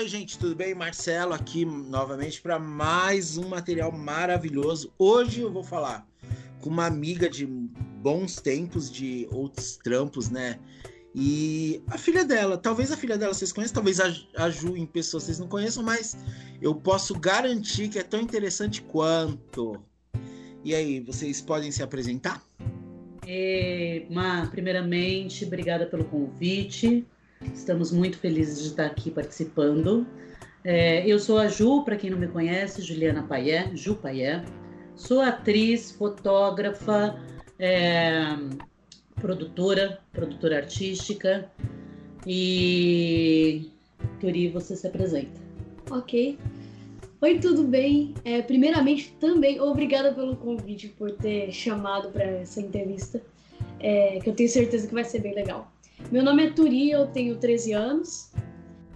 Oi, gente, tudo bem? Marcelo aqui novamente para mais um material maravilhoso. Hoje eu vou falar com uma amiga de bons tempos, de outros trampos, né? E a filha dela, talvez a filha dela vocês conheçam, talvez a, Ju em pessoa vocês não conheçam, mas eu posso garantir que é tão interessante quanto. E aí, vocês podem se apresentar? E, Má, primeiramente, obrigada pelo convite. Estamos muito felizes de estar aqui participando. É, eu sou a Ju, para quem não me conhece, Juliana Paié, Ju Paié. Sou atriz, fotógrafa, é, produtora, produtora artística. E Turi, você se apresenta. Ok. Oi, tudo bem? É, primeiramente, também obrigada pelo convite, por ter chamado para essa entrevista, é, que eu tenho certeza que vai ser bem legal. Meu nome é Turi, eu tenho 13 anos,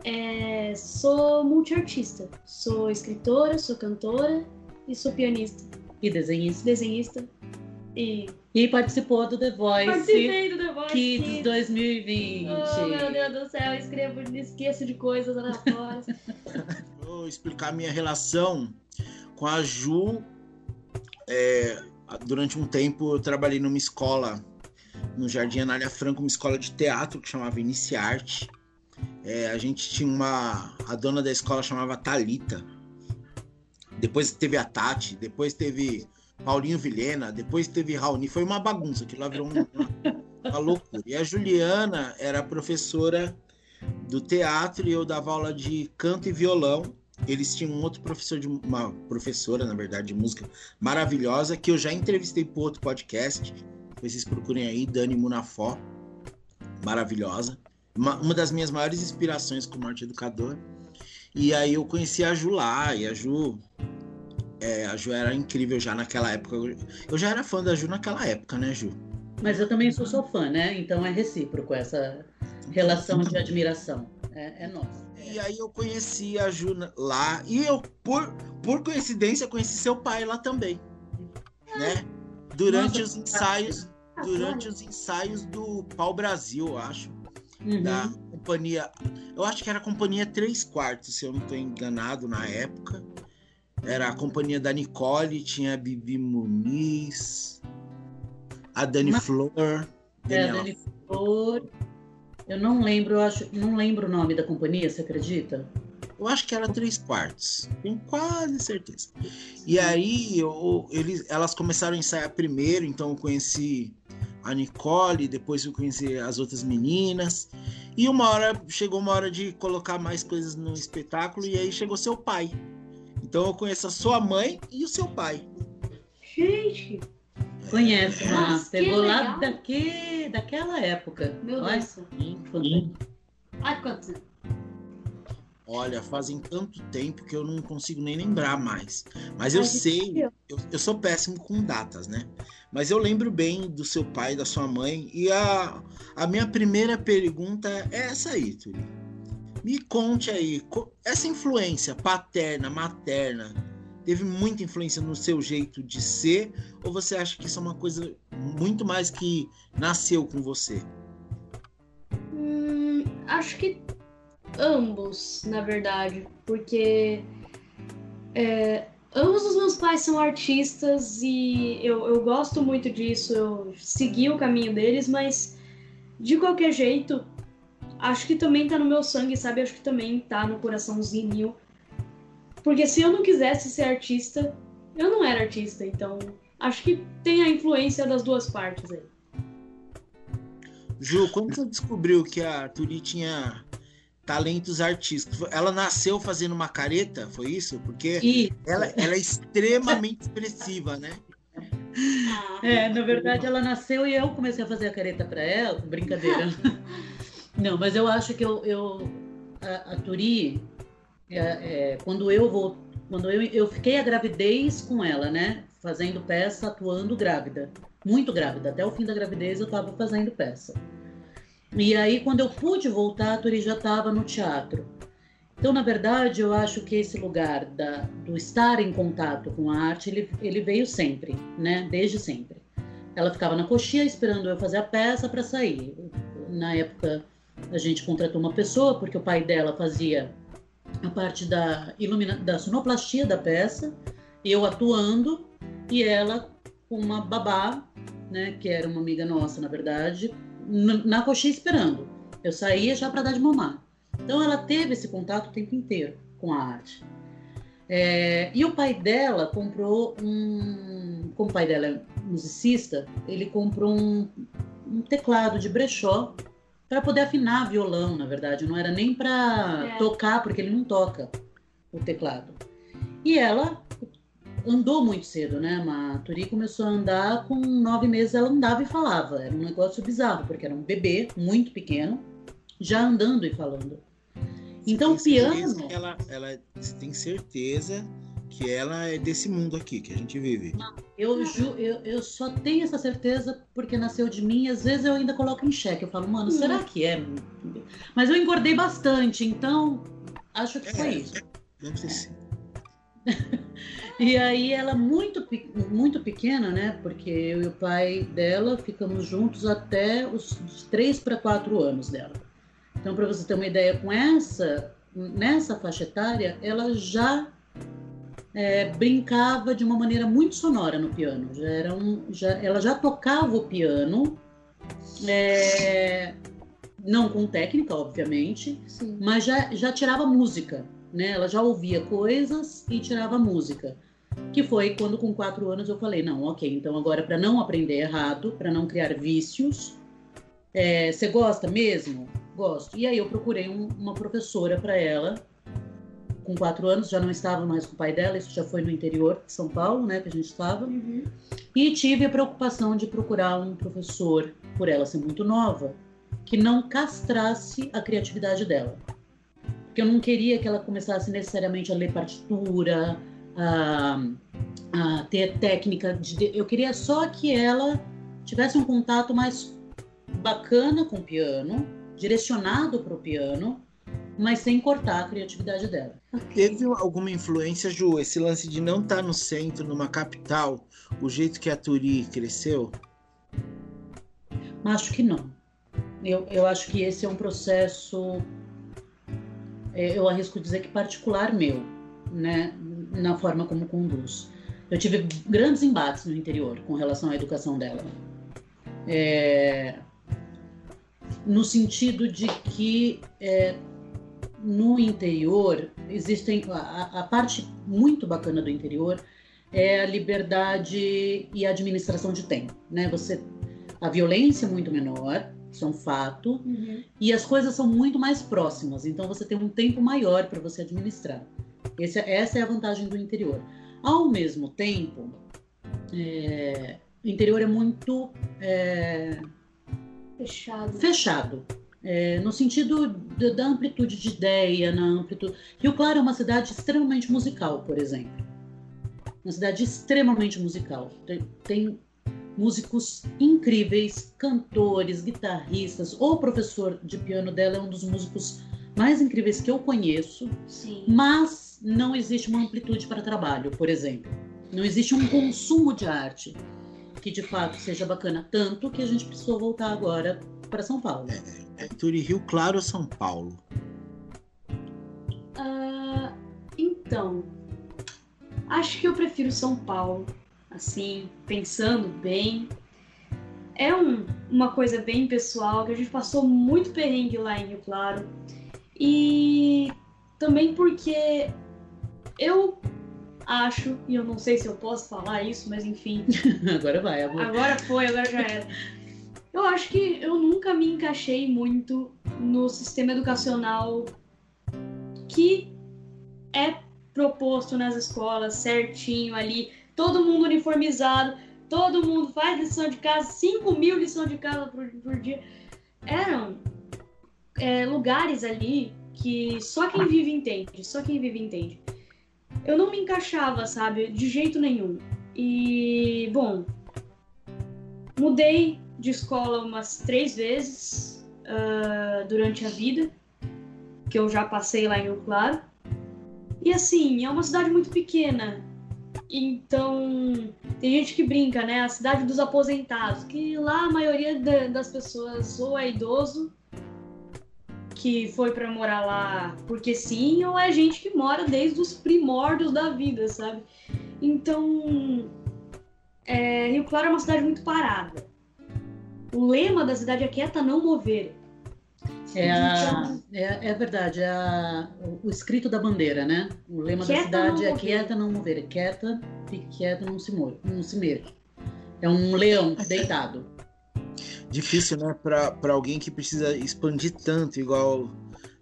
é, sou multiartista. Sou escritora, sou cantora e sou pianista. E desenhista. Desenhista. E, e participou do The Voice. Participei do The Voice Kids, Kids 2020. Oh, meu Deus do céu, escrevo, esqueço de coisas aleatórias. Vou explicar minha relação com a Ju. É, durante um tempo eu trabalhei numa escola no Jardim Anália Franco, uma escola de teatro que chamava Iniciarte. É, a gente tinha uma. A dona da escola chamava Talita. Depois teve a Tati, depois teve Paulinho Vilhena, depois teve Raoni. Foi uma bagunça, que lá virou uma, uma loucura. E a Juliana era professora do teatro e eu dava aula de canto e violão. Eles tinham um outro professor de uma professora, na verdade, de música maravilhosa que eu já entrevistei para outro podcast depois vocês procurem aí, Dani Munafó, maravilhosa. Uma, uma das minhas maiores inspirações como arte educador. E aí eu conheci a Ju lá, e a Ju. É, a Ju era incrível já naquela época. Eu já era fã da Ju naquela época, né, Ju? Mas eu também sou, sou fã, né? Então é recíproco essa relação de admiração. É, é nossa. E aí eu conheci a Ju lá. E eu, por, por coincidência, conheci seu pai lá também. Né? Durante Nossa, os ensaios durante os ensaios do Pau Brasil, eu acho. Uhum. Da companhia. Eu acho que era a companhia Três Quartos, se eu não estou enganado na época. Era a companhia da Nicole, tinha a Bibi Muniz, a Dani Mas... Flor. É, a Dani Flor. Eu não lembro, eu acho, não lembro o nome da companhia, você acredita? Eu acho que era três quartos. Tenho quase certeza. E aí eu, eles, elas começaram a ensaiar primeiro, então eu conheci a Nicole, depois eu conheci as outras meninas. E uma hora chegou uma hora de colocar mais coisas no espetáculo e aí chegou seu pai. Então eu conheço a sua mãe e o seu pai. Gente, Conhece, mas pegou lá daqui, daquela época. Meu Deus. Ai, quantos anos? Olha, fazem tanto tempo que eu não consigo nem lembrar mais. Mas eu sei, eu, eu, sou péssimo com datas, né? Mas eu lembro bem do seu pai, da sua mãe. E a, a minha primeira pergunta é essa aí, Turi. Me conte aí, essa influência paterna, materna, teve muita influência no seu jeito de ser? Ou você acha que isso é uma coisa muito mais que nasceu com você? Hum, acho que ambos, na verdade, porque é, ambos os meus pais são artistas e eu, eu gosto muito disso, eu segui o caminho deles, mas de qualquer jeito, acho que também tá no meu sangue, sabe? Acho que também tá no coraçãozinho. Porque se eu não quisesse ser artista, eu não era artista, então acho que tem a influência das duas partes aí. Ju, como você descobriu que a Turi tinha talentos artísticos. Ela nasceu fazendo uma careta, foi isso? Porque ela, ela é extremamente expressiva, né? É, na verdade ela nasceu e eu comecei a fazer a careta para ela, brincadeira. Não, mas eu acho que eu, eu a, a Turi, é, é, quando eu vou, quando eu, eu fiquei a gravidez com ela, né? Fazendo peça, atuando grávida, muito grávida. Até o fim da gravidez eu estava fazendo peça. E aí, quando eu pude voltar, a Turi já estava no teatro. Então, na verdade, eu acho que esse lugar da, do estar em contato com a arte, ele, ele veio sempre, né? Desde sempre. Ela ficava na coxinha esperando eu fazer a peça para sair. Na época, a gente contratou uma pessoa, porque o pai dela fazia a parte da, ilumina, da sonoplastia da peça, eu atuando e ela com uma babá, né, que era uma amiga nossa, na verdade, na coxinha esperando. Eu saía já para dar de mamar. Então ela teve esse contato o tempo inteiro com a arte. É, e o pai dela comprou um. Como o pai dela é musicista, ele comprou um, um teclado de brechó para poder afinar violão, na verdade. Não era nem para é. tocar, porque ele não toca o teclado. E ela andou muito cedo, né? A Maturi começou a andar com nove meses, ela andava e falava. Era um negócio bizarro, porque era um bebê muito pequeno, já andando e falando. Então, o piano. Ela, ela tem certeza que ela é desse mundo aqui que a gente vive. Eu, ju, eu, eu só tenho essa certeza porque nasceu de mim. Às vezes eu ainda coloco em xeque. Eu falo, mano, hum. será que é? Mas eu engordei bastante, então acho que é, foi isso. Deve ser sim. E aí ela muito muito pequena, né? Porque eu e o pai dela ficamos juntos até os três para quatro anos dela. Então, para você ter uma ideia, com essa nessa faixa etária, ela já é, brincava de uma maneira muito sonora no piano. Já era um, já, ela já tocava o piano, é, não com técnica, obviamente, Sim. mas já, já tirava música. Né? Ela já ouvia coisas e tirava música. Que foi quando, com quatro anos, eu falei: não, ok, então agora, para não aprender errado, para não criar vícios, é, você gosta mesmo? Gosto. E aí eu procurei um, uma professora para ela com quatro anos, já não estava mais com o pai dela, isso já foi no interior de São Paulo, né, que a gente estava. Uhum. E tive a preocupação de procurar um professor, por ela ser muito nova, que não castrasse a criatividade dela. Porque eu não queria que ela começasse necessariamente a ler partitura, a ter técnica. De, eu queria só que ela tivesse um contato mais bacana com o piano, direcionado para o piano, mas sem cortar a criatividade dela. Teve alguma influência, Ju, esse lance de não estar tá no centro, numa capital, o jeito que a Turi cresceu? Acho que não. Eu, eu acho que esse é um processo, é, eu arrisco dizer que particular meu, né, na forma como conduz. Eu tive grandes embates no interior com relação à educação dela. É, no sentido de que é, no interior existem a, a, parte muito bacana do interior é a liberdade e a administração de tempo, né? Você a violência é muito menor, isso é um fato, uhum. e as coisas são muito mais próximas, então você tem um tempo maior para você administrar. Esse, essa é a vantagem do interior. Ao mesmo tempo, é, o interior é muito é, fechado. Fechado. É, no sentido da amplitude de ideia, na amplitude. Rio Claro é uma cidade extremamente musical, por exemplo. Uma cidade extremamente musical. Tem, tem músicos incríveis, cantores, guitarristas. O professor de piano dela é um dos músicos mais incríveis que eu conheço. Sim. Mas não existe uma amplitude para trabalho, por exemplo. Não existe um consumo de arte que de fato seja bacana, tanto que a gente precisou voltar agora para São Paulo. É, é Turi Rio Claro ou São Paulo? Uh, então, acho que eu prefiro São Paulo. Assim, pensando bem, é um, uma coisa bem pessoal que a gente passou muito perrengue lá em Rio Claro e também porque eu acho, e eu não sei se eu posso falar isso, mas enfim. agora vai, amor. Agora foi, agora já era. Eu acho que eu nunca me encaixei muito no sistema educacional que é proposto nas escolas, certinho ali, todo mundo uniformizado, todo mundo faz lição de casa, 5 mil lições de casa por, por dia. Eram é, lugares ali que só quem vive entende, só quem vive entende eu não me encaixava, sabe? De jeito nenhum. E, bom, mudei de escola umas três vezes uh, durante a vida, que eu já passei lá em Rio Claro. E assim, é uma cidade muito pequena. Então, tem gente que brinca, né? A cidade dos aposentados, que lá a maioria das pessoas ou é idoso que foi para morar lá porque sim, ou é gente que mora desde os primórdios da vida, sabe? Então, é, Rio Claro é uma cidade muito parada. O lema da cidade é quieta, não mover. É, a, é, é, verdade, é a, o, o, escrito da bandeira, né? O lema quieta da cidade é quieta, não mover. Quieta, fique quieta, não se, move, não se mexa. É um leão deitado. Difícil, né? Para alguém que precisa expandir tanto, igual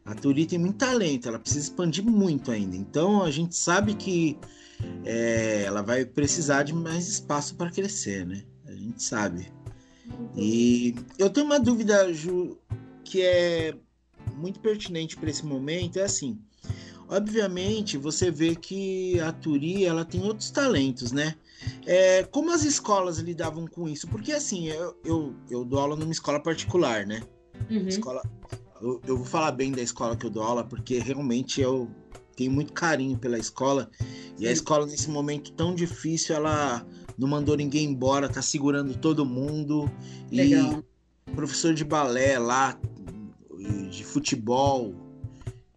a Turi tem muito talento, ela precisa expandir muito ainda. Então a gente sabe que é, ela vai precisar de mais espaço para crescer, né? A gente sabe. E eu tenho uma dúvida, Ju, que é muito pertinente para esse momento. É assim, obviamente você vê que a Turi ela tem outros talentos, né? É, como as escolas lidavam com isso? Porque assim, eu, eu, eu dou aula numa escola particular, né? Uhum. Escola, eu, eu, vou falar bem da escola que eu dou aula, porque realmente eu tenho muito carinho pela escola. E a escola, nesse momento tão difícil, ela não mandou ninguém embora, tá segurando todo mundo. Legal. E professor de balé lá, de futebol,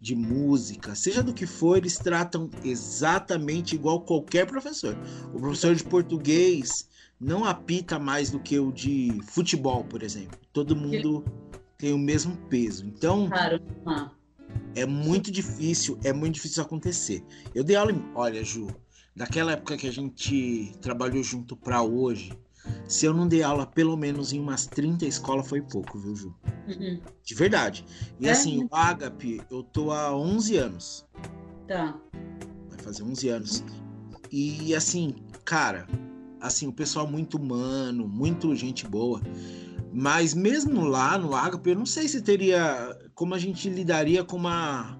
de música, seja do que for, eles tratam exatamente igual qualquer professor. O professor de português não apita mais do que o de futebol, por exemplo. Todo mundo tem o mesmo peso. Então, é muito difícil, é muito difícil acontecer. Eu dei aula, em... olha, Ju, daquela época que a gente trabalhou junto para hoje, se eu não dei aula pelo menos em umas 30 escolas, foi pouco, viu, Ju? Uhum. De verdade. E é? assim, o Agape, eu tô há 11 anos. Tá. Vai fazer 11 anos. E assim, cara, assim, o pessoal muito humano, muito gente boa. Mas mesmo lá no Agape, eu não sei se teria como a gente lidaria com uma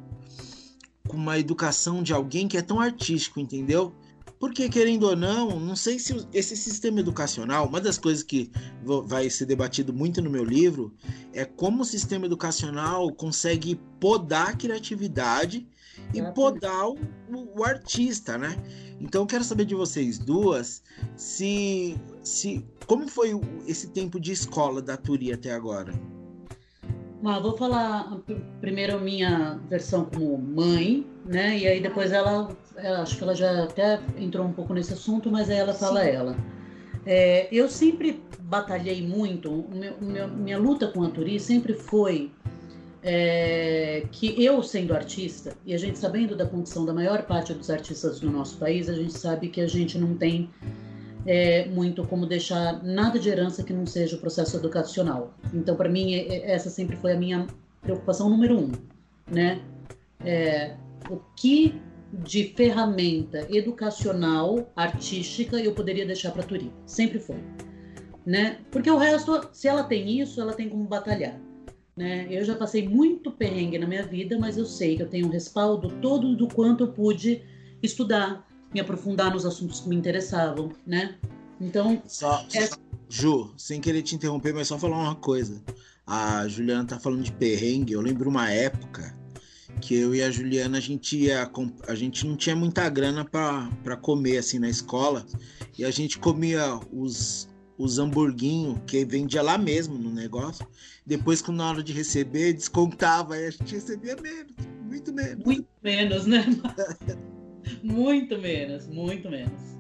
com uma educação de alguém que é tão artístico, entendeu? Porque, querendo ou não, não sei se esse sistema educacional, uma das coisas que vai ser debatido muito no meu livro, é como o sistema educacional consegue podar a criatividade e podar o, o, artista, né? Então, eu quero saber de vocês duas se, se como foi esse tempo de escola da Turi até agora. Ah, vou falar primeiro a minha versão como mãe, né? E aí depois ela, acho que ela já até entrou um pouco nesse assunto, mas aí ela fala Sim. ela. É, eu sempre batalhei muito, meu, meu, minha luta com a Turi sempre foi é, que eu sendo artista, e a gente sabendo da condição da maior parte dos artistas do nosso país, a gente sabe que a gente não tem é, muito como deixar nada de herança que não seja o processo educacional. Então, para mim, essa sempre foi a minha preocupação número um, né? É, o que de ferramenta educacional, artística, eu poderia deixar para a Turi. Sempre foi. Né? Porque o resto, se ela tem isso, ela tem como batalhar. Né? Eu já passei muito perrengue na minha vida, mas eu sei que eu tenho um respaldo todo do quanto eu pude estudar, me aprofundar nos assuntos que me interessavam, né? Então. Só, é... Ju, sem querer te interromper, mas só falar uma coisa. A Juliana tá falando de perrengue. Eu lembro uma época que eu e a Juliana a gente ia, a gente não tinha muita grana para comer assim na escola e a gente comia os os hamburguinhos que vendia lá mesmo no negócio. Depois, que na hora de receber, descontava e a gente recebia menos, muito menos. Muito menos, né? muito menos, muito menos.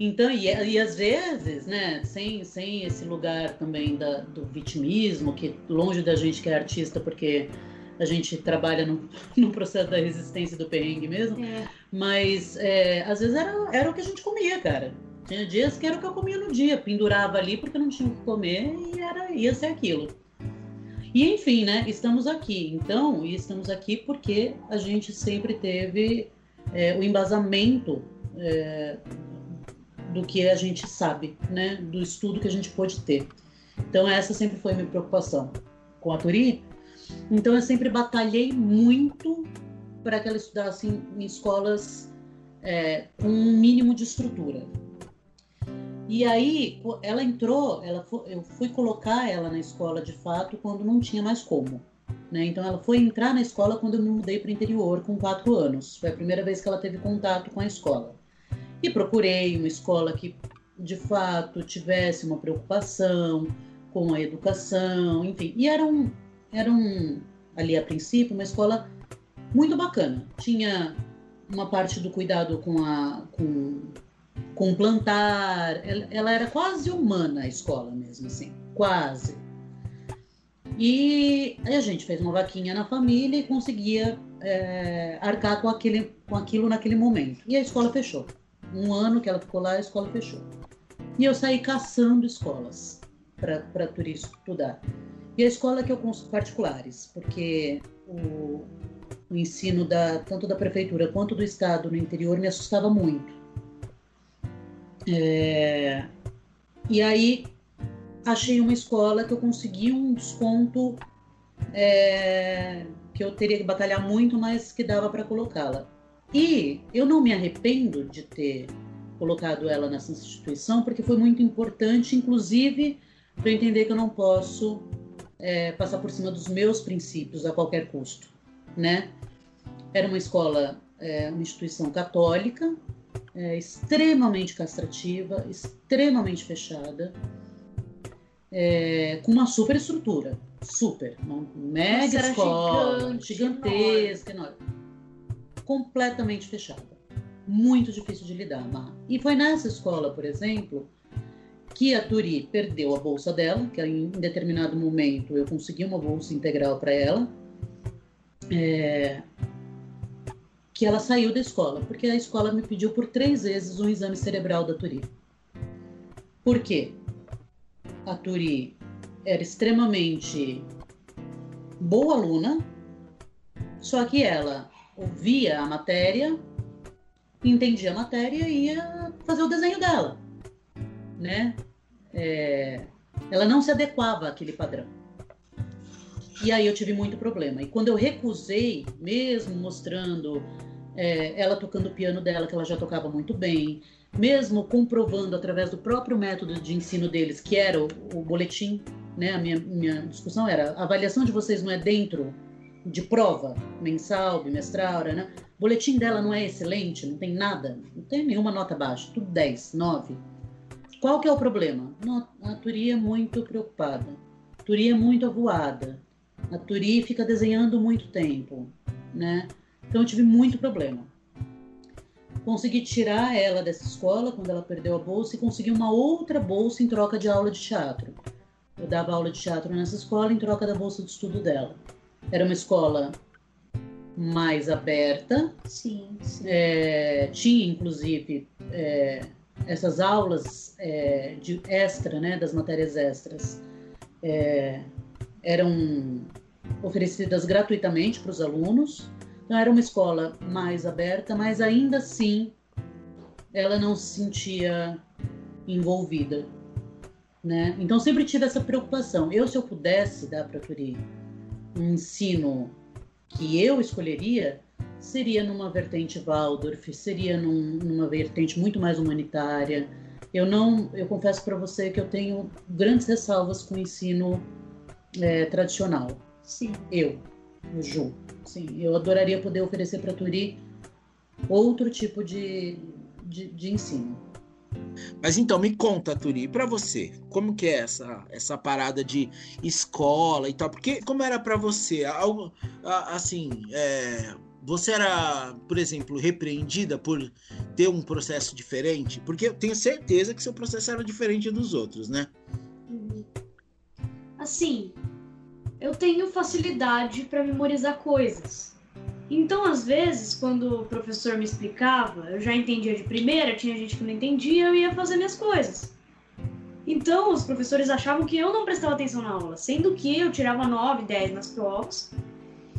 Então, e, e às vezes, né, sem, sem esse lugar também da, do vitimismo, que longe da gente que é artista, porque a gente trabalha no, no processo da resistência do perrengue mesmo, é. mas é, às vezes era, era o que a gente comia, cara. Tinha dias que era o que eu comia no dia, pendurava ali porque não tinha o que comer e era, ia ser aquilo. E enfim, né, estamos aqui. Então, e estamos aqui porque a gente sempre teve é, o embasamento é, do que a gente sabe, né? Do estudo que a gente pôde ter. Então essa sempre foi a minha preocupação com a Turi. Então eu sempre batalhei muito para que ela estudasse em, em escolas é, com um mínimo de estrutura. E aí ela entrou, ela eu fui colocar ela na escola de fato quando não tinha mais como. Né? Então ela foi entrar na escola quando eu me mudei para o interior com quatro anos. Foi a primeira vez que ela teve contato com a escola. E procurei uma escola que de fato tivesse uma preocupação com a educação, enfim. E era um, era um ali a princípio, uma escola muito bacana. Tinha uma parte do cuidado com a com, com plantar, ela, ela era quase humana a escola mesmo, assim, quase. E a gente fez uma vaquinha na família e conseguia é, arcar com, aquele, com aquilo naquele momento. E a escola fechou. Um ano que ela ficou lá, a escola fechou. E eu saí caçando escolas para turista estudar. E a escola que eu consulto particulares, porque o, o ensino da, tanto da prefeitura quanto do estado no interior me assustava muito. É, e aí achei uma escola que eu consegui um desconto é, que eu teria que batalhar muito, mas que dava para colocá-la. E eu não me arrependo de ter colocado ela nessa instituição, porque foi muito importante, inclusive, para entender que eu não posso é, passar por cima dos meus princípios a qualquer custo, né? Era uma escola, é, uma instituição católica, é, extremamente castrativa, extremamente fechada, é, com uma super estrutura, super, uma mega Nossa, escola, gigante, gigantesca, enorme. completamente fechada, muito difícil de lidar. E foi nessa escola, por exemplo, que a Turi perdeu a bolsa dela, que em determinado momento eu consegui uma bolsa integral para ela, é, que ela saiu da escola, porque a escola me pediu por três vezes um exame cerebral da Turi. Por quê? a Turi era extremamente boa aluna, só que ela ouvia a matéria, entendia a matéria e ia fazer o desenho dela, né? É, ela não se adequava àquele padrão. E aí eu tive muito problema. E quando eu recusei, mesmo mostrando é, ela tocando o piano dela, que ela já tocava muito bem, mesmo comprovando através do próprio método de ensino deles, que era o, o boletim, né? A minha, minha discussão era: a avaliação de vocês não é dentro de prova mensal, bimestral, né? O boletim dela não é excelente, não tem nada, não tem nenhuma nota baixa, tudo 10, 9. Qual que é o problema? Não, a Turi é muito preocupada, a Turi é muito avoada, a Turi fica desenhando muito tempo, né? Então eu tive muito problema consegui tirar ela dessa escola quando ela perdeu a bolsa e consegui uma outra bolsa em troca de aula de teatro. Eu dava aula de teatro nessa escola em troca da bolsa de estudo dela. Era uma escola mais aberta. Sim, sim. É, tinha, inclusive, é, essas aulas é, de extra, né, das matérias extras, é, eram oferecidas gratuitamente para os alunos. Então era uma escola mais aberta, mas ainda assim ela não se sentia envolvida, né? Então sempre tive essa preocupação. Eu se eu pudesse dar para Turi um ensino que eu escolheria, seria numa vertente Waldorf, seria num, numa vertente muito mais humanitária. Eu não, eu confesso para você que eu tenho grandes ressalvas com o ensino é, tradicional. Sim. Eu, o Ju. Sim, eu adoraria poder oferecer para a Turi outro tipo de, de, de, ensino. Mas então, me conta, Turi, para você, como que é essa, essa parada de escola e tal? Porque como era para você? Algo, assim, é, você era, por exemplo, repreendida por ter um processo diferente? Porque eu tenho certeza que seu processo era diferente dos outros, né? Assim, eu tenho facilidade para memorizar coisas. Então, às vezes, quando o professor me explicava, eu já entendia de primeira, tinha gente que não entendia, eu ia fazer minhas coisas. Então, os professores achavam que eu não prestava atenção na aula, sendo que eu tirava 9, 10 nas provas.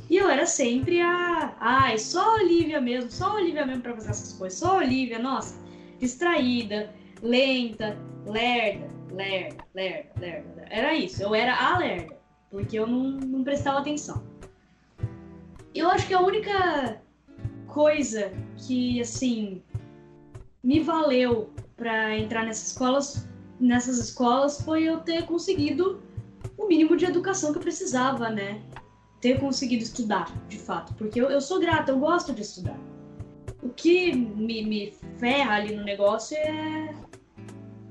E eu era sempre a. Ai, só a Olivia mesmo, só a Olivia mesmo pra fazer essas coisas. Só a Olivia, nossa, distraída, lenta, lerda, lerda, lerda, lerda. Era isso, eu era a lerda porque eu não, não prestava atenção. Eu acho que a única coisa que, assim, me valeu para entrar nessas escolas, nessas escolas foi eu ter conseguido o mínimo de educação que eu precisava, né? Ter conseguido estudar, de fato, porque eu, eu sou grata, eu gosto de estudar. O que me, me ferra ali no negócio é,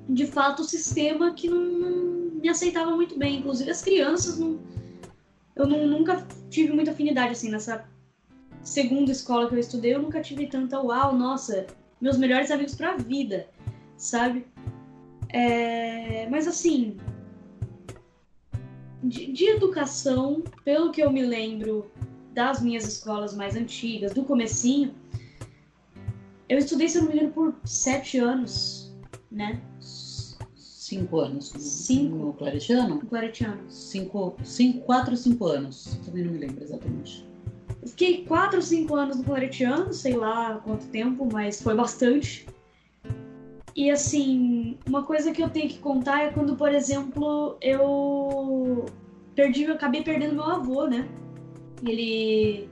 de fato, o sistema que não, não me aceitava muito bem. Inclusive as crianças não. Eu não, nunca tive muita afinidade, assim, nessa segunda escola que eu estudei, eu nunca tive tanta, uau, nossa, meus melhores amigos pra vida, sabe? É, mas assim, de, de, educação, pelo que eu me lembro das minhas escolas mais antigas, do comecinho, eu estudei, se eu não me engano, por sete anos, né? Cinco anos. Cinco. No Claretiano? No Claretiano. Cinco, cinco, quatro ou cinco anos. Também não me lembro exatamente. Eu fiquei quatro ou cinco anos no Claretiano, sei lá quanto tempo, mas foi bastante. E assim, uma coisa que eu tenho que contar é quando, por exemplo, eu perdi, eu acabei perdendo meu avô, né? Ele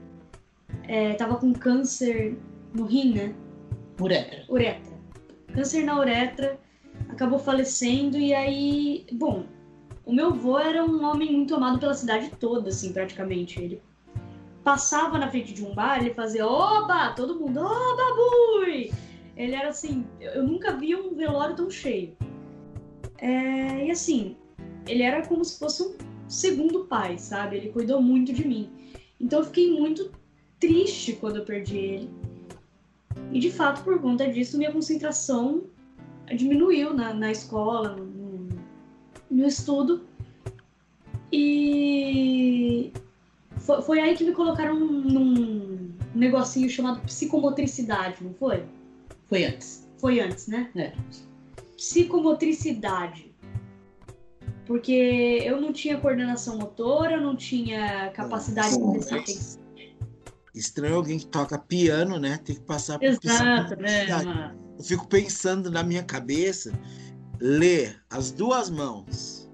é, tava com câncer no rim, né? Uretra. Uretra. Câncer na uretra, acabou falecendo e aí, bom, o meu avô era um homem muito amado pela cidade toda, assim, praticamente. Ele passava na frente de um bar, ele fazia oba, todo mundo, oba, bui! Ele era assim, eu nunca vi um velório tão cheio. É, e assim, ele era como se fosse um segundo pai, sabe? Ele cuidou muito de mim. Então eu fiquei muito triste quando eu perdi ele. E de fato, por conta disso, minha concentração diminuiu na, na escola, no, no estudo. E foi, foi, aí que me colocaram num negocinho chamado psicomotricidade, não foi? Foi antes. Foi antes, né? É. Psicomotricidade. Porque eu não tinha coordenação motora, eu não tinha capacidade de prestar atenção. Estranho alguém que toca piano, né? Tem que passar por Exato, né? Eu fico pensando na minha cabeça, ler as duas mãos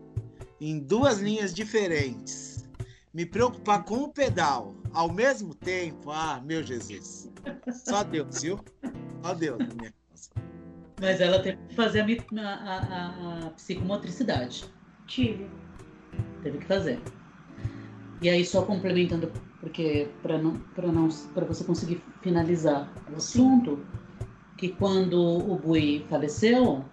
em duas linhas diferentes, me preocupar com o pedal ao mesmo tempo, ah, meu Jesus. Só Deus, viu? Só Deus na minha casa. Mas ela teve que fazer a, a, a, a psicomotricidade. Tive. Teve que fazer. E aí, só complementando, porque para não, para não, para você conseguir finalizar o assunto, que quando o Bui faleceu,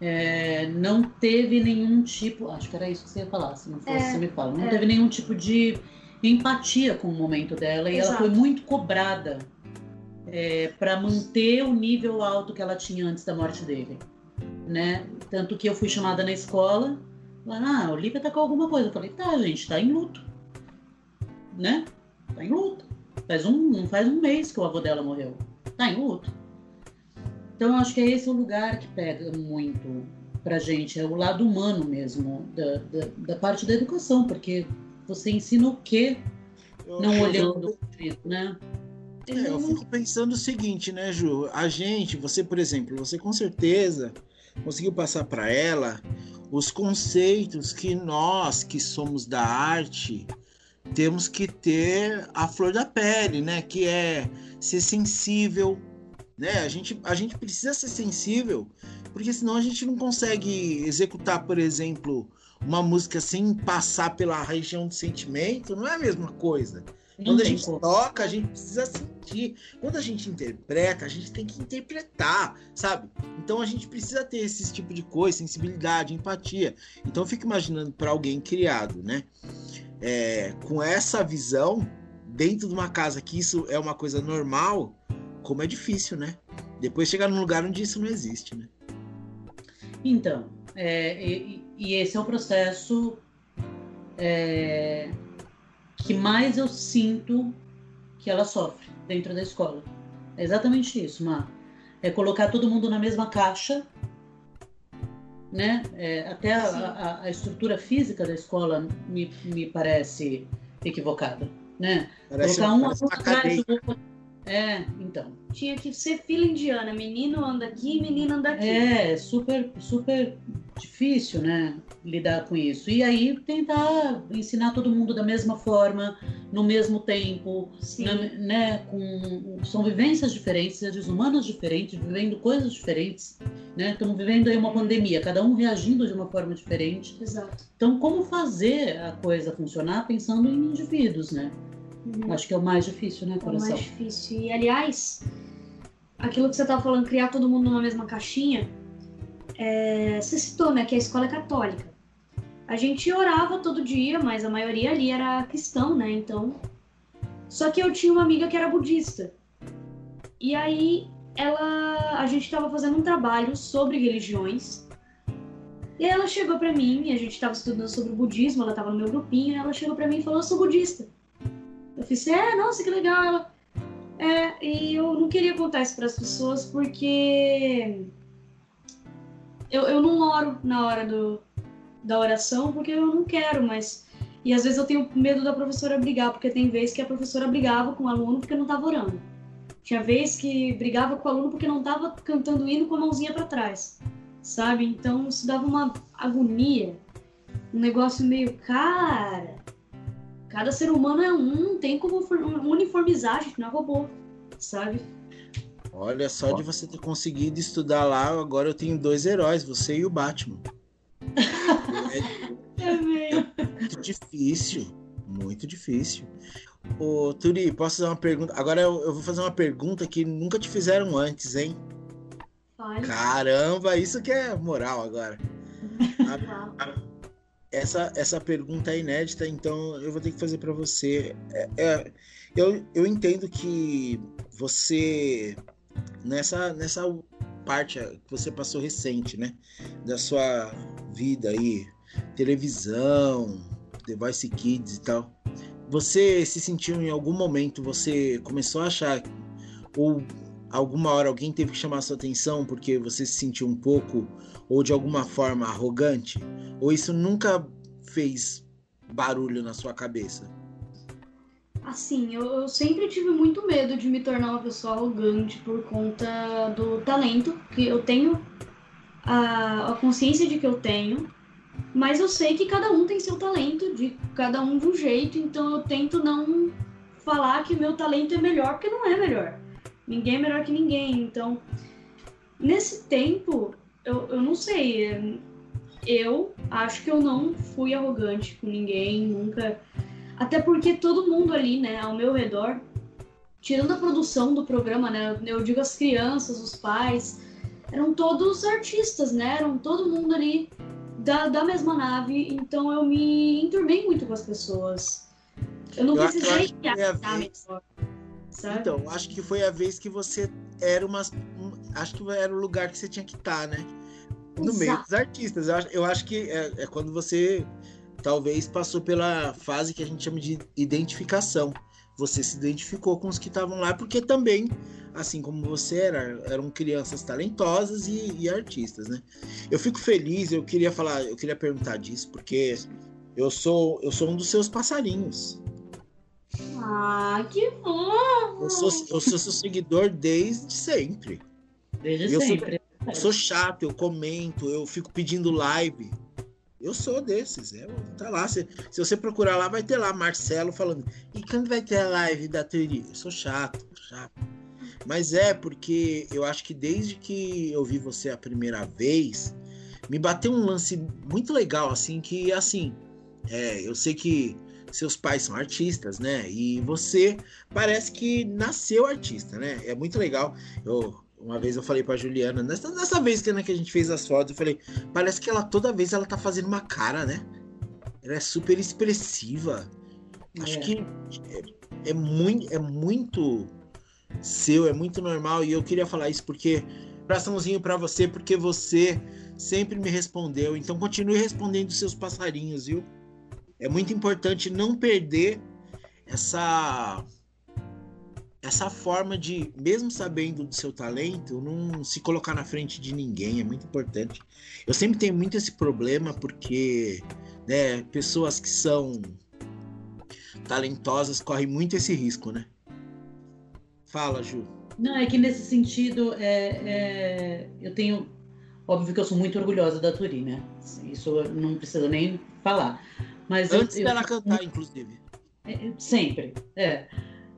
é, não teve nenhum tipo, acho que era isso que você ia falar, se não fosse, é, você me fala, não é. teve nenhum tipo de empatia com o momento dela Exato. e ela foi muito cobrada é, para manter o nível alto que ela tinha antes da morte dele, né? Tanto que eu fui chamada na escola, lá, ah, Olivia tá com alguma coisa. Eu falei, tá, gente, tá em luto, né? Tá em luto. Faz um, faz um mês que o avô dela morreu. Tá em luto. Então, acho que é esse o lugar que pega muito pra gente, é o lado humano mesmo, da, da, da parte da educação, porque você ensina o quê? Não olhando o né? É, eu fico pensando o seguinte, né, Ju? A gente, você, por exemplo, você com certeza conseguiu passar para ela os conceitos que nós, que somos da arte, temos que ter a flor da pele, né? Que é ser sensível, né? A gente, a gente precisa ser sensível, porque senão a gente não consegue executar, por exemplo, uma música sem passar pela região do sentimento, não é a mesma coisa. Quando a gente como. toca, a gente precisa sentir. Quando a gente interpreta, a gente tem que interpretar, sabe? Então a gente precisa ter esse tipo de coisa, sensibilidade, empatia. Então eu fico imaginando para alguém criado, né? É, com essa visão, dentro de uma casa que isso é uma coisa normal, como é difícil, né? Depois chegar num lugar onde isso não existe, né? Então, é, e, e, esse é o processo é, que mais eu sinto que ela sofre dentro da escola. É exatamente isso, Mar. É colocar todo mundo na mesma caixa, né? É, até a, a, a, estrutura física da escola me, me parece equivocada, né? Parece, colocar um atrás do outro é, então. Tinha que ser fila indiana. Menino anda aqui, menina anda aqui. É, super, super difícil, né? Lidar com isso. E aí tentar ensinar todo mundo da mesma forma, no mesmo tempo, na, né? Com, são vivências diferentes, seres humanos diferentes, vivendo coisas diferentes, né? Estamos vivendo aí uma pandemia, cada um reagindo de uma forma diferente. Exato. Então, como fazer a coisa funcionar pensando em indivíduos, né? Uhum. Acho que é o mais difícil, né, coração? É o mais difícil. E, aliás, aquilo que você estava falando, criar todo mundo numa mesma caixinha, é... você citou, né, que a escola é católica. a gente orava todo dia, mas a maioria ali era cristão, né? Então. Só que eu tinha uma amiga que era budista. E aí ela, a gente estava fazendo um trabalho sobre religiões. E aí ela chegou para mim, a gente estava estudando sobre o budismo, ela estava no meu grupinho, e ela chegou para mim e falou: "Eu sou budista". Eu fiz: "É, nossa, que legal". Ela: "É, e eu não queria contar isso para as pessoas porque eu, eu não oro na hora do, da oração porque eu não quero, mas. E às vezes eu tenho medo da professora brigar, porque tem vezes que a professora brigava com o aluno porque não estava orando. Tinha vez que brigava com o aluno porque não estava cantando hino com a mãozinha para trás, sabe? Então isso dava uma agonia, um negócio meio, cara. Cada ser humano é um, não tem como uniformizar, a gente não é robô, sabe? Olha, só de você ter conseguido estudar lá, agora eu tenho dois heróis, você e o Batman. é, é muito difícil, muito difícil. Ô, Turi, posso fazer uma pergunta? Agora eu, eu, vou fazer uma pergunta que nunca te fizeram antes, hein? Olha. Caramba, isso que é moral agora. A, a, essa, essa pergunta é inédita, então eu vou ter que fazer para você. É, é, eu, eu entendo que você nessa, nessa parte que você passou recente, né? Da sua vida aí, televisão, The Voice Kids e tal. Você se sentiu em algum momento, você começou a achar, ou alguma hora alguém teve que chamar sua atenção porque você se sentiu um pouco, ou de alguma forma arrogante? Ou isso nunca fez barulho na sua cabeça? Assim, eu, eu, sempre tive muito medo de me tornar uma pessoa arrogante por conta do talento que eu tenho, a, a consciência de que eu tenho, mas eu sei que cada um tem seu talento, de cada um de um jeito, então eu tento não falar que meu talento é melhor, porque não é melhor. Ninguém é melhor que ninguém. Então, nesse tempo, eu, eu não sei. Eu acho que eu não fui arrogante com ninguém, nunca até porque todo mundo ali, né, ao meu redor, tirando a produção do programa, né, eu digo as crianças, os pais, eram todos artistas, né, eram todo mundo ali da, da mesma nave, então eu me enturmei muito com as pessoas. Eu não eu precisei achar vez... melhor. Sabe? Então, acho que foi a vez que você era uma. Acho que era o lugar que você tinha que estar, né? No Exato. meio dos artistas. Eu acho, eu acho que é, é quando você talvez passou pela fase que a gente chama de identificação. Você se identificou com os que estavam lá, porque também, assim como você era, eram crianças talentosas e, e, artistas, né? Eu fico feliz, eu queria falar, eu queria perguntar disso, porque eu sou, eu sou um dos seus passarinhos. Ah, que bom! Eu sou, eu sou seu seguidor desde sempre. Desde eu sempre. Sou, eu sou chato, eu comento, eu fico pedindo live. Eu sou desses. É, tá lá. Se, se você procurar lá, vai ter lá Marcelo falando. E quando vai ter a live da teoria? Eu sou chato, chato. Mas é porque eu acho que desde que eu vi você a primeira vez, me bateu um lance muito legal, assim, que assim. É, eu sei que seus pais são artistas, né? E você parece que nasceu artista, né? É muito legal. Eu uma vez eu falei pra Juliana, nessa, nessa vez que, né, que a gente fez as fotos, eu falei, parece que ela toda vez ela tá fazendo uma cara, né? Ela é super expressiva. É. Acho que é, é, muito, é muito seu, é muito normal. E eu queria falar isso porque. Coraçãozinho para você, porque você sempre me respondeu. Então continue respondendo seus passarinhos, viu? É muito importante não perder essa essa forma de, mesmo sabendo do seu talento, não se colocar na frente de ninguém é muito importante. Eu sempre tenho muito esse problema porque né, pessoas que são talentosas correm muito esse risco, né? Fala, Ju. Não, é que nesse sentido, é, é, eu tenho. Óbvio que eu sou muito orgulhosa da Turi, né? Isso não precisa nem falar. Mas Antes eu, dela eu, cantar, inclusive. É, sempre, é.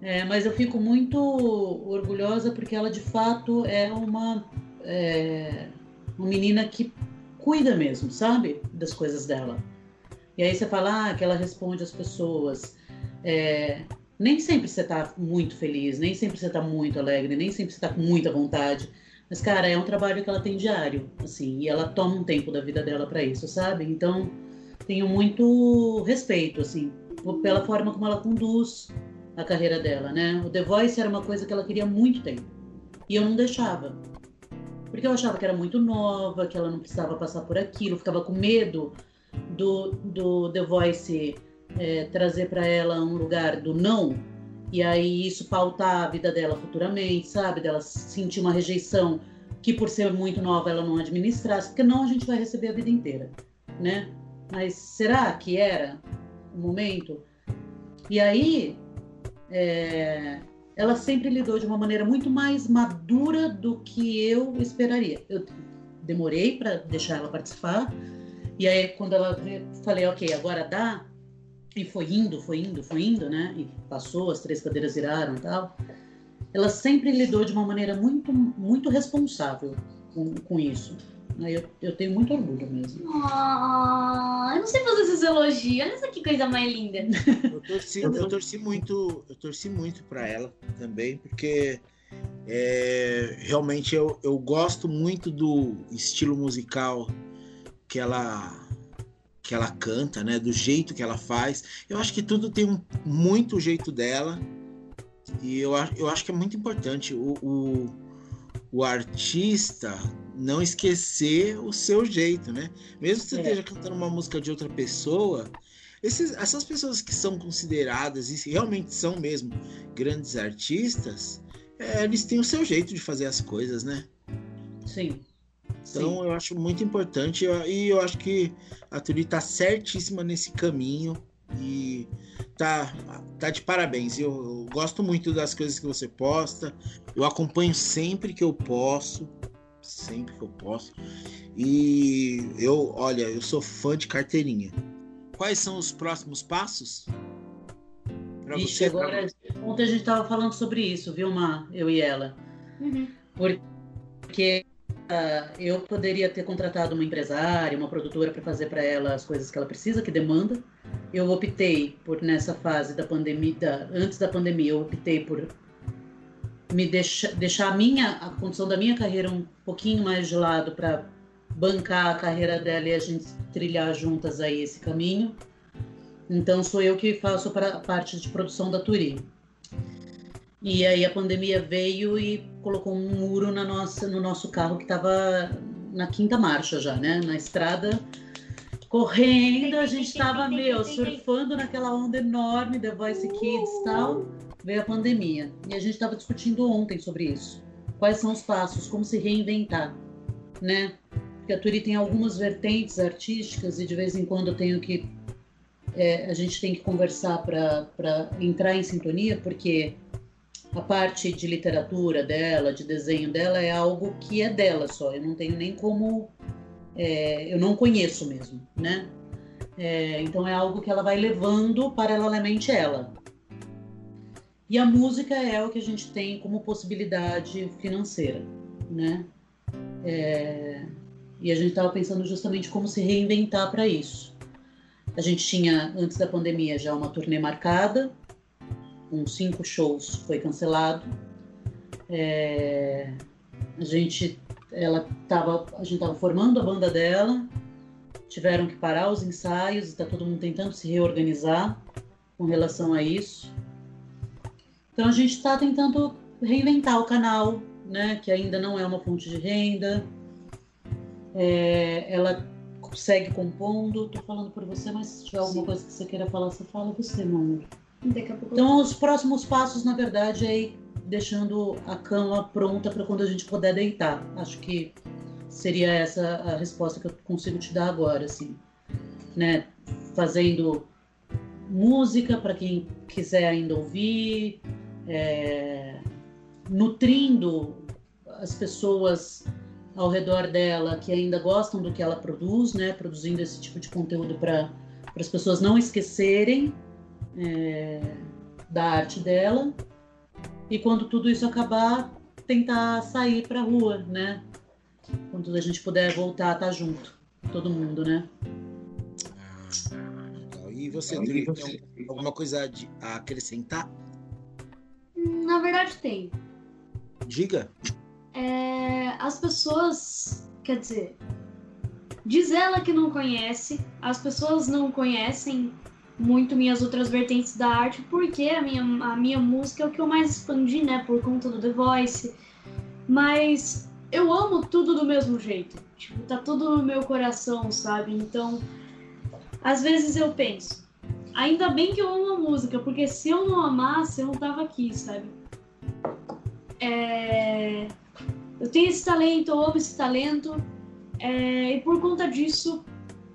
É, mas eu fico muito orgulhosa porque ela de fato é uma, é, uma menina que cuida mesmo, sabe? Das coisas dela. E aí você fala ah, que ela responde às pessoas. É, nem sempre você tá muito feliz, nem sempre você tá muito alegre, nem sempre você tá com muita vontade. Mas, cara, é um trabalho que ela tem diário, assim, e ela toma um tempo da vida dela para isso, sabe? Então, tenho muito respeito, assim, pela forma como ela conduz a carreira dela, né? O The Voice era uma coisa que ela queria muito tempo. E eu não deixava. Porque eu achava que era muito nova, que ela não precisava passar por aquilo, ficava com medo do, do The Voice é, trazer para ela um lugar do não, e aí isso pautar a vida dela futuramente, sabe? Dela sentir uma rejeição que por ser muito nova ela não administrasse, porque não a gente vai receber a vida inteira, né? Mas será que era o momento? E aí é, ela sempre lidou de uma maneira muito mais madura do que eu esperaria. Eu demorei para deixar ela participar, e aí quando ela falei, ok, agora dá, e foi indo, foi indo, foi indo, né? E passou, as três cadeiras viraram e tal. Ela sempre lidou de uma maneira muito, muito responsável com, com isso. Eu, eu tenho muito orgulho mesmo. Oh, eu não sei fazer esses elogios. Olha só que coisa mais linda. Eu torci, eu torci muito, eu torci muito para ela também, porque é, realmente eu, eu gosto muito do estilo musical que ela que ela canta, né? Do jeito que ela faz. Eu acho que tudo tem um, muito jeito dela. E eu, eu acho que é muito importante o, o, o artista não esquecer o seu jeito, né? Mesmo que você é. esteja cantando uma música de outra pessoa, esses, essas pessoas que são consideradas e realmente são mesmo grandes artistas, é, eles têm o seu jeito de fazer as coisas, né? Sim. Então Sim. eu acho muito importante e eu acho que a Turi tá certíssima nesse caminho e tá, tá de parabéns. Eu, eu, gosto muito das coisas que você posta, eu acompanho sempre que eu posso, sempre que eu posso. E eu, olha, eu sou fã de carteirinha. Quais são os próximos passos? Pra Ixi, você, agora, pra... ontem a gente tava falando sobre isso, viu, Má? Eu e ela. Uhum. Porque Uh, eu poderia ter contratado uma empresária, uma produtora para fazer para ela as coisas que ela precisa, que demanda. Eu optei por nessa fase da pandemia, da, antes da pandemia, eu optei por me deixa, deixar a minha a condição da minha carreira um pouquinho mais de lado para bancar a carreira dela e a gente trilhar juntas aí esse caminho. Então sou eu que faço para parte de produção da Turi. E aí a pandemia veio e colocou um muro na nossa, no nosso carro que estava na quinta marcha já, né? Na estrada, correndo, a gente estava, meu, surfando naquela onda enorme da Voice Kids e tal. Veio a pandemia. E a gente estava discutindo ontem sobre isso. Quais são os passos, como se reinventar, né? Porque a Turi tem algumas vertentes artísticas e de vez em quando eu tenho que. É, a gente tem que conversar para entrar em sintonia, porque a parte de literatura dela, de desenho dela, é algo que é dela só. Eu não tenho nem como. É, eu não conheço mesmo, né? É, então é algo que ela vai levando paralelamente ela. E a música é o que a gente tem como possibilidade financeira, né? É, e a gente estava pensando justamente como se reinventar para isso. A gente tinha, antes da pandemia, já uma turnê marcada, com cinco shows foi cancelado. É, a gente ela tava, a gente estava formando a banda dela, tiveram que parar os ensaios, está todo mundo tentando se reorganizar com relação a isso. Então a gente está tentando reinventar o canal, né, que ainda não é uma fonte de renda. É, ela segue compondo. Tô falando por você, mas se tiver alguma Sim. coisa que você queira falar, você fala você, meu amor. Então, os próximos passos, na verdade, é ir deixando a cama pronta para quando a gente puder deitar. Acho que seria essa a resposta que eu consigo te dar agora, assim, né? Fazendo música para quem quiser ainda ouvir, é, nutrindo as pessoas ao redor dela que ainda gostam do que ela produz, né? Produzindo esse tipo de conteúdo para as pessoas não esquecerem é, da arte dela. E quando tudo isso acabar, tentar sair para rua, né? Quando a gente puder voltar estar tá junto, todo mundo, né? Ah, e você, Dri, tem alguma coisa a acrescentar? Na verdade, tem. Diga. É, as pessoas, quer dizer, Diz ela que não conhece, as pessoas não conhecem muito minhas outras vertentes da arte, porque a minha, a minha música é o que eu mais expandi, né, por conta do The Voice. Mas eu amo tudo do mesmo jeito. Tipo, tá tudo no meu coração, sabe? Então, às vezes eu penso, ainda bem que eu amo a música, porque se eu não amasse, eu não tava aqui, sabe? É... Eu tenho esse talento, eu amo esse talento, é... e por conta disso,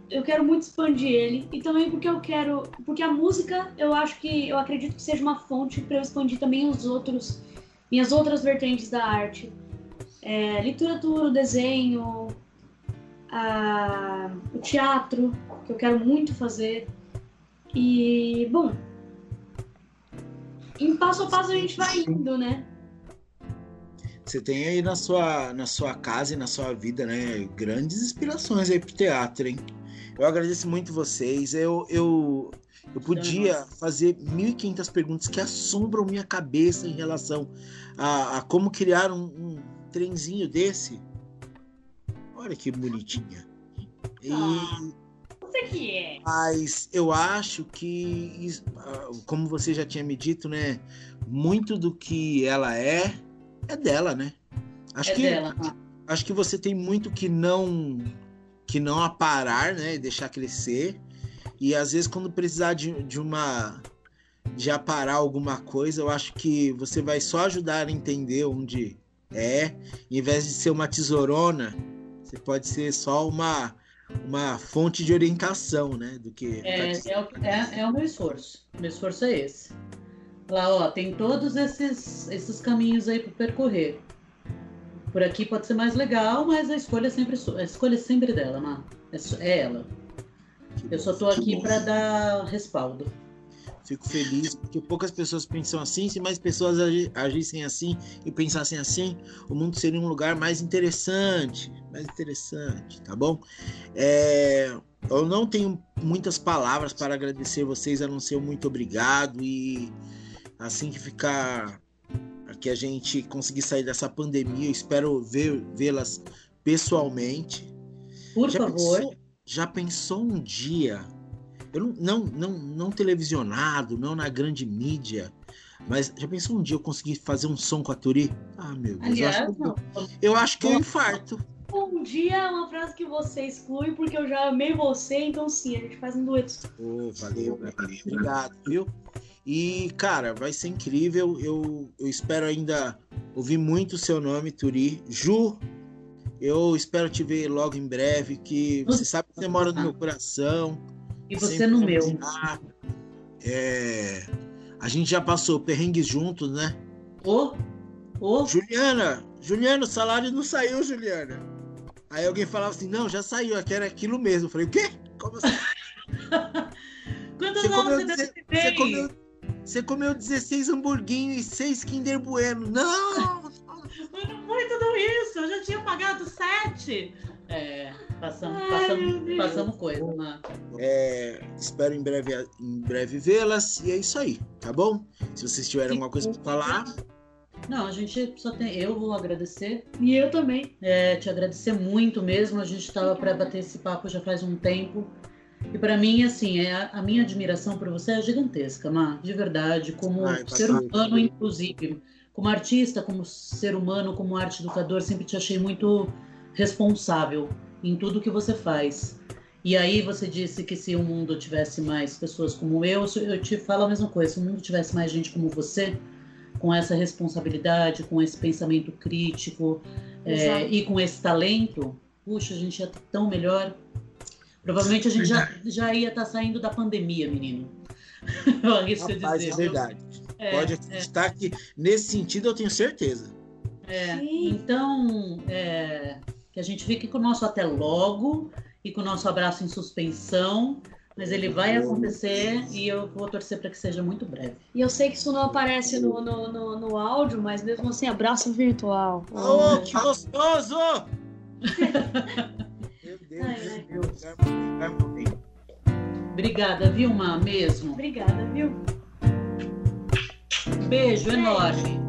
eu quero muito expandir ele e também porque eu quero, porque a música eu acho que eu acredito que seja uma fonte para eu expandir também os outros, minhas outras vertentes da arte, é, literatura, desenho, a, o teatro que eu quero muito fazer e bom, em passo a passo a gente vai indo, né? Você tem aí na sua, na sua casa e na sua vida, né, grandes inspirações aí pro teatro, hein? Eu agradeço muito vocês. Eu, eu, eu podia fazer 1.500 perguntas que assombram minha cabeça em relação a, a como criar um, um, trenzinho desse. Olha que bonitinha. E, que é. Mas eu acho que, ah, como você já tinha me dito, né? Muito do que ela é, é dela, né? Acho é que, dela. Acho que você tem muito que não que não aparar, né? Deixar crescer. E às vezes, quando precisar de, de uma. de aparar alguma coisa, eu acho que você vai só ajudar a entender onde é. Em vez de ser uma tesourona, você pode ser só uma, uma fonte de orientação, né? Do que. É, é, é, é o meu esforço. O meu esforço é esse. Lá, ó, tem todos esses, esses caminhos aí para percorrer por aqui pode ser mais legal, mas a escolha é sempre a escolha é sempre dela, Má. É, é ela. Eu só tô aqui para dar respaldo. Fico feliz porque poucas pessoas pensam assim. Se mais pessoas agissem assim e pensassem assim, o mundo seria um lugar mais interessante, mais interessante, tá bom? É, eu não tenho muitas palavras para agradecer vocês, a não ser muito obrigado e assim que ficar que a gente conseguir sair dessa pandemia. Eu espero vê-las pessoalmente. Por já favor. Pensou, já pensou um dia? Eu não, não, não, não televisionado, não na grande mídia, mas já pensou um dia eu conseguir fazer um som com a Turi? Ah, meu Deus. Aliás, eu, acho eu, eu acho que eu infarto. Um dia é uma frase que você exclui, porque eu já amei você, então sim, a gente faz um dueto. Oh, valeu, valeu. Obrigado, viu? E, cara, vai ser incrível. Eu, eu espero ainda ouvir muito o seu nome, Turi. Ju, eu espero te ver logo em breve, que você sabe que você mora no meu coração. E você no meu. É, a gente já passou perrengues juntos, né? Ô, oh, oh. Juliana, Juliana, o salário não saiu, Juliana. Aí alguém falava assim, não, já saiu, aqui era aquilo mesmo. Eu falei, o quê? Como assim? Quantos você anos você deve ter? Você comeu, você comeu 16 hamburguinhos e 6 Kinder Bueno. Não! não foi tudo isso, eu já tinha pagado 7. É, passamos, Ai, passamos, passamos coisa, né? É, espero em breve, em breve vê-las e é isso aí, tá bom? Se vocês tiverem alguma coisa para falar. Não, a gente só tem. Eu vou agradecer. E eu também. É, te agradecer muito mesmo. A gente estava para bater esse papo já faz um tempo. E para mim, assim, é, a minha admiração por você é gigantesca, Má, de verdade, como Ai, ser humano, inclusive. Como artista, como ser humano, como arte educador, sempre te achei muito responsável em tudo que você faz. E aí você disse que se o mundo tivesse mais pessoas como eu, eu te falo a mesma coisa, se o mundo tivesse mais gente como você, com essa responsabilidade, com esse pensamento crítico é, e com esse talento, puxa, a gente ia tão melhor. Provavelmente a gente já, já ia estar tá saindo da pandemia, menino. Eu arrisco Rapaz, dizer. É verdade. É, Pode é. acreditar é. que nesse sentido eu tenho certeza. É, então, é, que a gente fique com o nosso até logo e com o nosso abraço em suspensão. Mas ele vai acontecer e eu vou torcer para que seja muito breve. E eu sei que isso não aparece no, no, no, no áudio, mas mesmo assim, abraço virtual. Oh, que gostoso! Obrigada, Vilma, mesmo. Obrigada, viu? Beijo, Beijo. enorme.